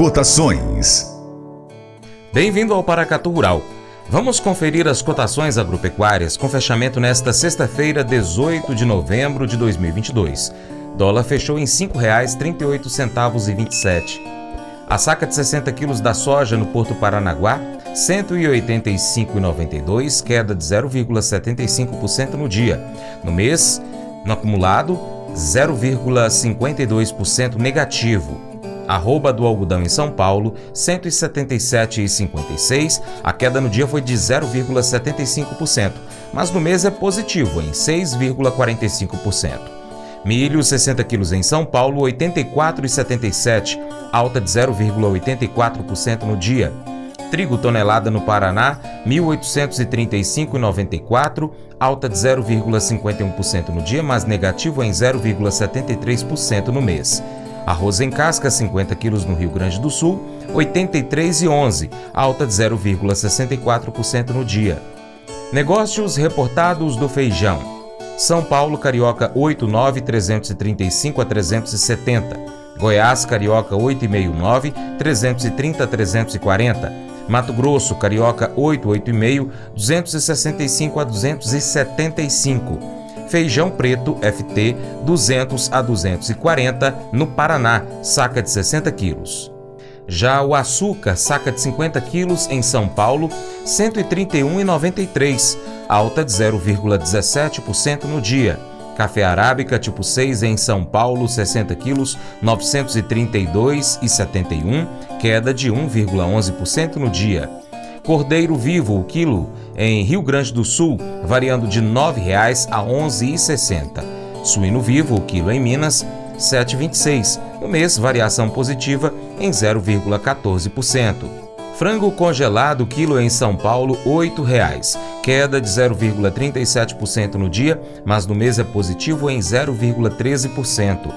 Cotações. Bem-vindo ao Paracatu Rural. Vamos conferir as cotações agropecuárias com fechamento nesta sexta-feira, 18 de novembro de 2022. Dólar fechou em R$ 5,38,27. A saca de 60 quilos da soja no Porto Paranaguá, R$ 185,92, queda de 0,75% no dia. No mês, no acumulado, 0,52% negativo. Arroba do algodão em São Paulo, 177,56. A queda no dia foi de 0,75%, mas no mês é positivo, em 6,45%. Milho, 60 quilos em São Paulo, 84,77, alta de 0,84% no dia. Trigo tonelada no Paraná, 1.835,94, alta de 0,51% no dia, mas negativo em 0,73% no mês. Arroz em casca, 50 quilos no Rio Grande do Sul, 83,11, alta de 0,64% no dia. Negócios reportados do feijão. São Paulo, Carioca 89, 335 a 370. Goiás, Carioca 8,59, 330 a 340. Mato Grosso, Carioca 885, 265 a 275 feijão preto FT 200 a 240 no Paraná, saca de 60 quilos. Já o açúcar, saca de 50 quilos em São Paulo, 131,93, alta de 0,17% no dia. Café arábica tipo 6 em São Paulo, 60 quilos, 932,71, queda de 1,11% no dia. Cordeiro vivo, o quilo, em Rio Grande do Sul, variando de R$ 9,00 a R$ 11,60. Suíno vivo, o quilo em Minas, R$ 7,26. No mês, variação positiva em 0,14%. Frango congelado, quilo em São Paulo, R$ 8,00. Queda de 0,37% no dia, mas no mês é positivo em 0,13%.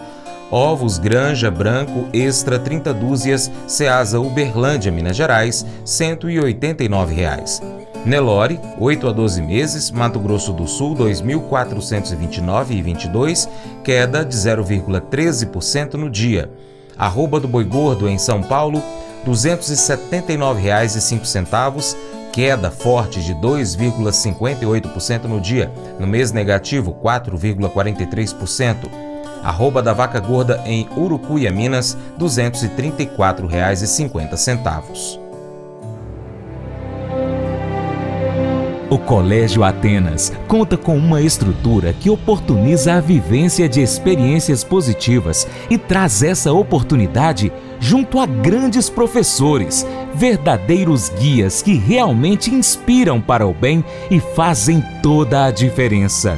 Ovos Granja Branco Extra 30 dúzias, Ceasa Uberlândia, Minas Gerais, 189 reais. Nelore, 8 a 12 meses, Mato Grosso do Sul, 2.429,22, queda de 0,13% no dia. Arroba do Boi Gordo, em São Paulo, R$ 279,05, queda forte de 2,58% no dia. No mês negativo, 4,43%. Arroba da vaca gorda em Urucuia, Minas, R$ 234,50. O Colégio Atenas conta com uma estrutura que oportuniza a vivência de experiências positivas e traz essa oportunidade junto a grandes professores, verdadeiros guias que realmente inspiram para o bem e fazem toda a diferença.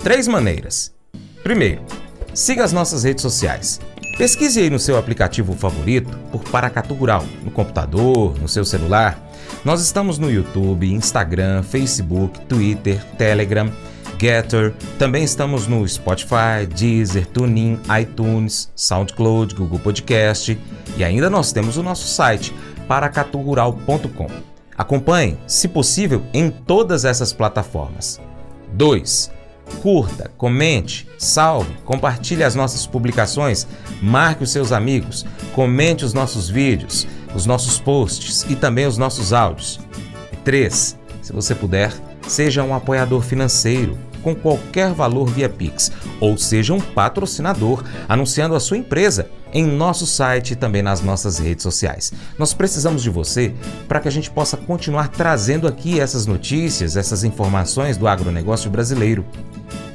Três maneiras. Primeiro, siga as nossas redes sociais. Pesquise aí no seu aplicativo favorito por Paracatu Rural, no computador, no seu celular. Nós estamos no YouTube, Instagram, Facebook, Twitter, Telegram, Getter. Também estamos no Spotify, Deezer, TuneIn, iTunes, SoundCloud, Google Podcast e ainda nós temos o nosso site paracaturural.com. Acompanhe, se possível, em todas essas plataformas. 2. Curta, comente, salve, compartilhe as nossas publicações, marque os seus amigos, comente os nossos vídeos, os nossos posts e também os nossos áudios. 3. Se você puder, seja um apoiador financeiro com qualquer valor via Pix, ou seja um patrocinador anunciando a sua empresa em nosso site e também nas nossas redes sociais. Nós precisamos de você para que a gente possa continuar trazendo aqui essas notícias, essas informações do agronegócio brasileiro.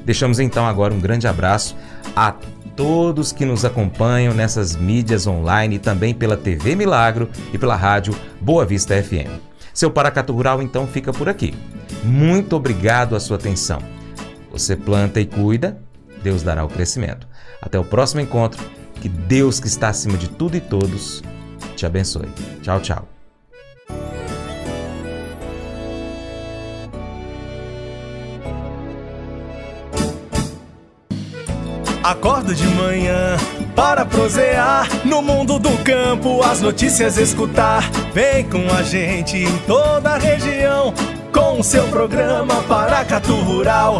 Deixamos então agora um grande abraço a todos que nos acompanham nessas mídias online e também pela TV Milagro e pela rádio Boa Vista FM. Seu Paracato Rural então fica por aqui. Muito obrigado a sua atenção. Você planta e cuida, Deus dará o crescimento. Até o próximo encontro. Que Deus, que está acima de tudo e todos, te abençoe. Tchau, tchau. Acordo de manhã para prosear no mundo do campo, as notícias escutar. Vem com a gente em toda a região com o seu programa Paracatu Rural.